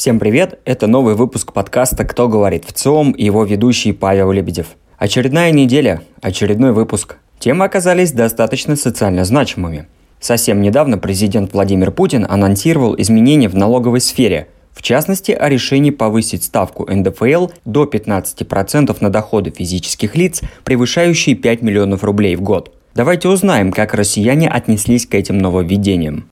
Всем привет! Это новый выпуск подкаста «Кто говорит в ЦИОМ» и его ведущий Павел Лебедев. Очередная неделя, очередной выпуск. Темы оказались достаточно социально значимыми. Совсем недавно президент Владимир Путин анонсировал изменения в налоговой сфере, в частности, о решении повысить ставку НДФЛ до 15% на доходы физических лиц, превышающие 5 миллионов рублей в год. Давайте узнаем, как россияне отнеслись к этим нововведениям.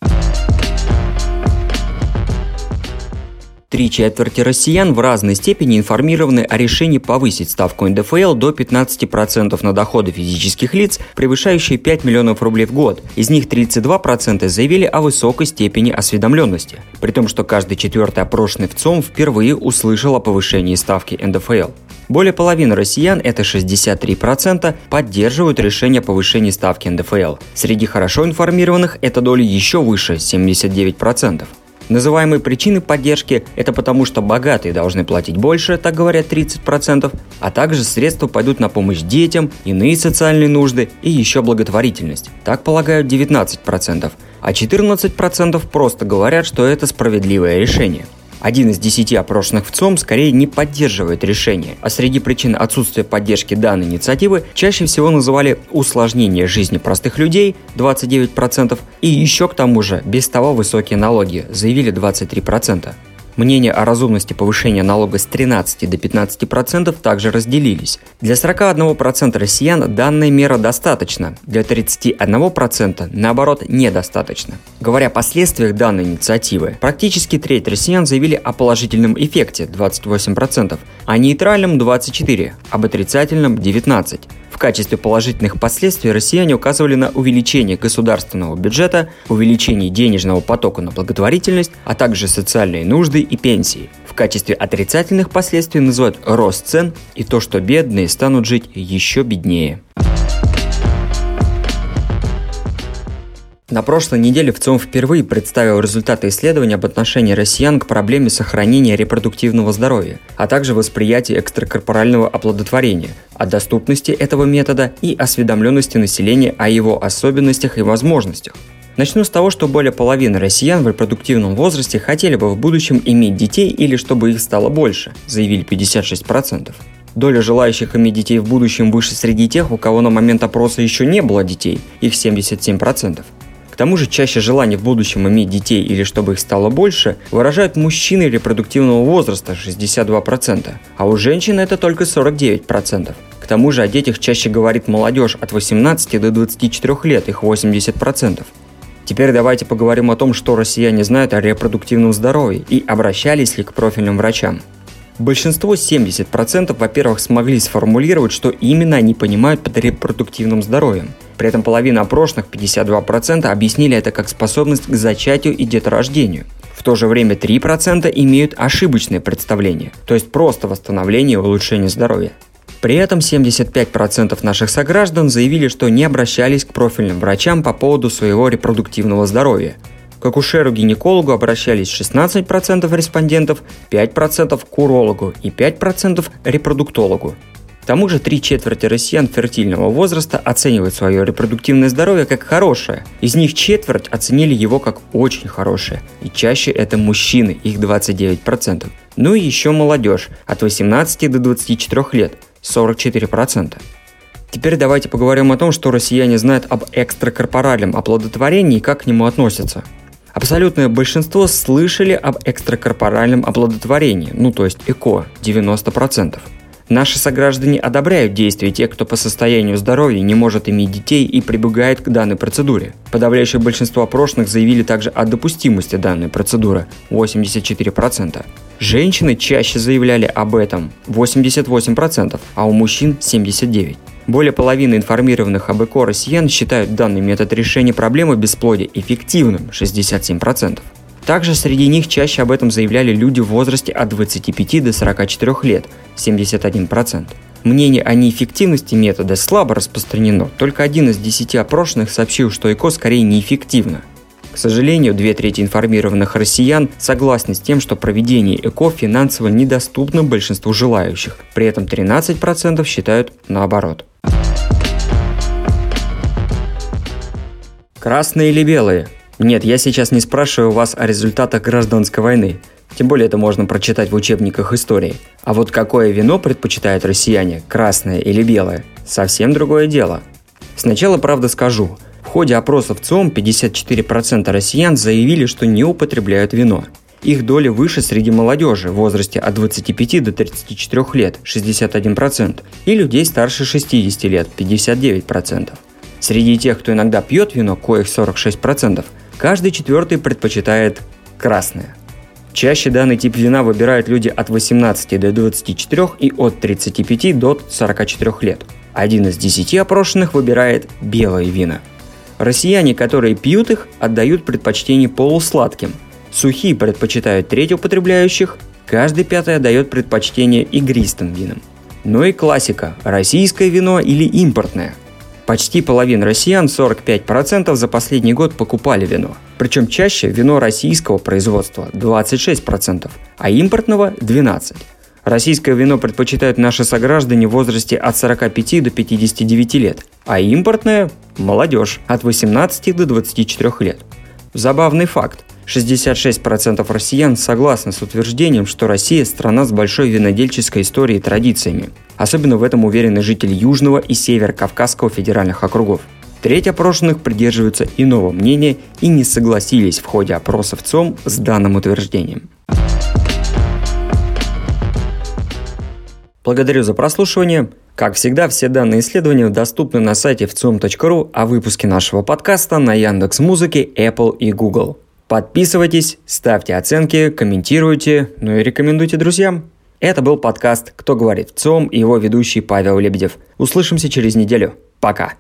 Три четверти россиян в разной степени информированы о решении повысить ставку НДФЛ до 15% на доходы физических лиц, превышающие 5 миллионов рублей в год. Из них 32% заявили о высокой степени осведомленности, при том, что каждый четвертый опрошенный в ЦОМ впервые услышал о повышении ставки НДФЛ. Более половины россиян, это 63%, поддерживают решение о повышении ставки НДФЛ. Среди хорошо информированных эта доля еще выше – 79%. Называемые причины поддержки – это потому, что богатые должны платить больше, так говорят 30%, а также средства пойдут на помощь детям, иные социальные нужды и еще благотворительность. Так полагают 19%, а 14% просто говорят, что это справедливое решение – один из десяти опрошенных в ЦОМ скорее не поддерживает решение, а среди причин отсутствия поддержки данной инициативы чаще всего называли усложнение жизни простых людей 29% и еще к тому же без того высокие налоги заявили 23%. Мнения о разумности повышения налога с 13 до 15% также разделились. Для 41% россиян данная мера достаточна, для 31% наоборот недостаточно. Говоря о последствиях данной инициативы, практически треть россиян заявили о положительном эффекте 28%, о нейтральном 24%, об отрицательном 19%. В качестве положительных последствий россияне указывали на увеличение государственного бюджета, увеличение денежного потока на благотворительность, а также социальные нужды и пенсии. В качестве отрицательных последствий называют рост цен и то, что бедные станут жить еще беднее. На прошлой неделе в ЦИОМ впервые представил результаты исследования об отношении россиян к проблеме сохранения репродуктивного здоровья, а также восприятия экстракорпорального оплодотворения, о доступности этого метода и осведомленности населения о его особенностях и возможностях. Начну с того, что более половины россиян в репродуктивном возрасте хотели бы в будущем иметь детей или чтобы их стало больше, заявили 56%. Доля желающих иметь детей в будущем выше среди тех, у кого на момент опроса еще не было детей, их 77% тому же чаще желание в будущем иметь детей или чтобы их стало больше выражают мужчины репродуктивного возраста 62%, а у женщин это только 49%. К тому же о детях чаще говорит молодежь от 18 до 24 лет, их 80%. Теперь давайте поговорим о том, что россияне знают о репродуктивном здоровье и обращались ли к профильным врачам. Большинство, 70%, во-первых, смогли сформулировать, что именно они понимают под репродуктивным здоровьем. При этом половина опрошенных, 52%, объяснили это как способность к зачатию и деторождению. В то же время 3% имеют ошибочное представление, то есть просто восстановление и улучшение здоровья. При этом 75% наших сограждан заявили, что не обращались к профильным врачам по поводу своего репродуктивного здоровья, к акушеру-гинекологу обращались 16% респондентов, 5% к урологу и 5% репродуктологу. К тому же три четверти россиян фертильного возраста оценивают свое репродуктивное здоровье как хорошее. Из них четверть оценили его как очень хорошее. И чаще это мужчины, их 29%. Ну и еще молодежь от 18 до 24 лет, 44%. Теперь давайте поговорим о том, что россияне знают об экстракорпоральном оплодотворении и как к нему относятся. Абсолютное большинство слышали об экстракорпоральном оплодотворении, ну то есть ЭКО, 90%. Наши сограждане одобряют действия тех, кто по состоянию здоровья не может иметь детей и прибегает к данной процедуре. Подавляющее большинство опрошенных заявили также о допустимости данной процедуры – 84%. Женщины чаще заявляли об этом – 88%, а у мужчин – 79%. Более половины информированных об ЭКО россиян считают данный метод решения проблемы бесплодия эффективным – 67%. Также среди них чаще об этом заявляли люди в возрасте от 25 до 44 лет – 71%. Мнение о неэффективности метода слабо распространено, только один из десяти опрошенных сообщил, что ЭКО скорее неэффективно. К сожалению, две трети информированных россиян согласны с тем, что проведение ЭКО финансово недоступно большинству желающих. При этом 13% считают наоборот. Красные или белые? Нет, я сейчас не спрашиваю вас о результатах гражданской войны. Тем более это можно прочитать в учебниках истории. А вот какое вино предпочитают россияне, красное или белое, совсем другое дело. Сначала, правда, скажу. В ходе опросов ЦОМ 54% россиян заявили, что не употребляют вино. Их доля выше среди молодежи в возрасте от 25 до 34 лет – 61%, и людей старше 60 лет – 59%. Среди тех, кто иногда пьет вино, коих 46%, каждый четвертый предпочитает красное. Чаще данный тип вина выбирают люди от 18 до 24 и от 35 до 44 лет. Один из десяти опрошенных выбирает белые вина. Россияне, которые пьют их, отдают предпочтение полусладким. Сухие предпочитают треть употребляющих, каждый пятый отдает предпочтение игристым винам. Ну и классика – российское вино или импортное – Почти половина россиян, 45%, за последний год покупали вино. Причем чаще вино российского производства – 26%, а импортного – 12%. Российское вино предпочитают наши сограждане в возрасте от 45 до 59 лет, а импортное – молодежь от 18 до 24 лет. Забавный факт. 66% россиян согласны с утверждением, что Россия – страна с большой винодельческой историей и традициями. Особенно в этом уверены жители Южного и Северо-Кавказского федеральных округов. Треть опрошенных придерживаются иного мнения и не согласились в ходе опросов ЦОМ с данным утверждением. Благодарю за прослушивание. Как всегда, все данные исследования доступны на сайте вцом.ру, а выпуски нашего подкаста на Яндекс Музыке, Apple и Google. Подписывайтесь, ставьте оценки, комментируйте, ну и рекомендуйте друзьям. Это был подкаст «Кто говорит в ЦОМ» и его ведущий Павел Лебедев. Услышимся через неделю. Пока.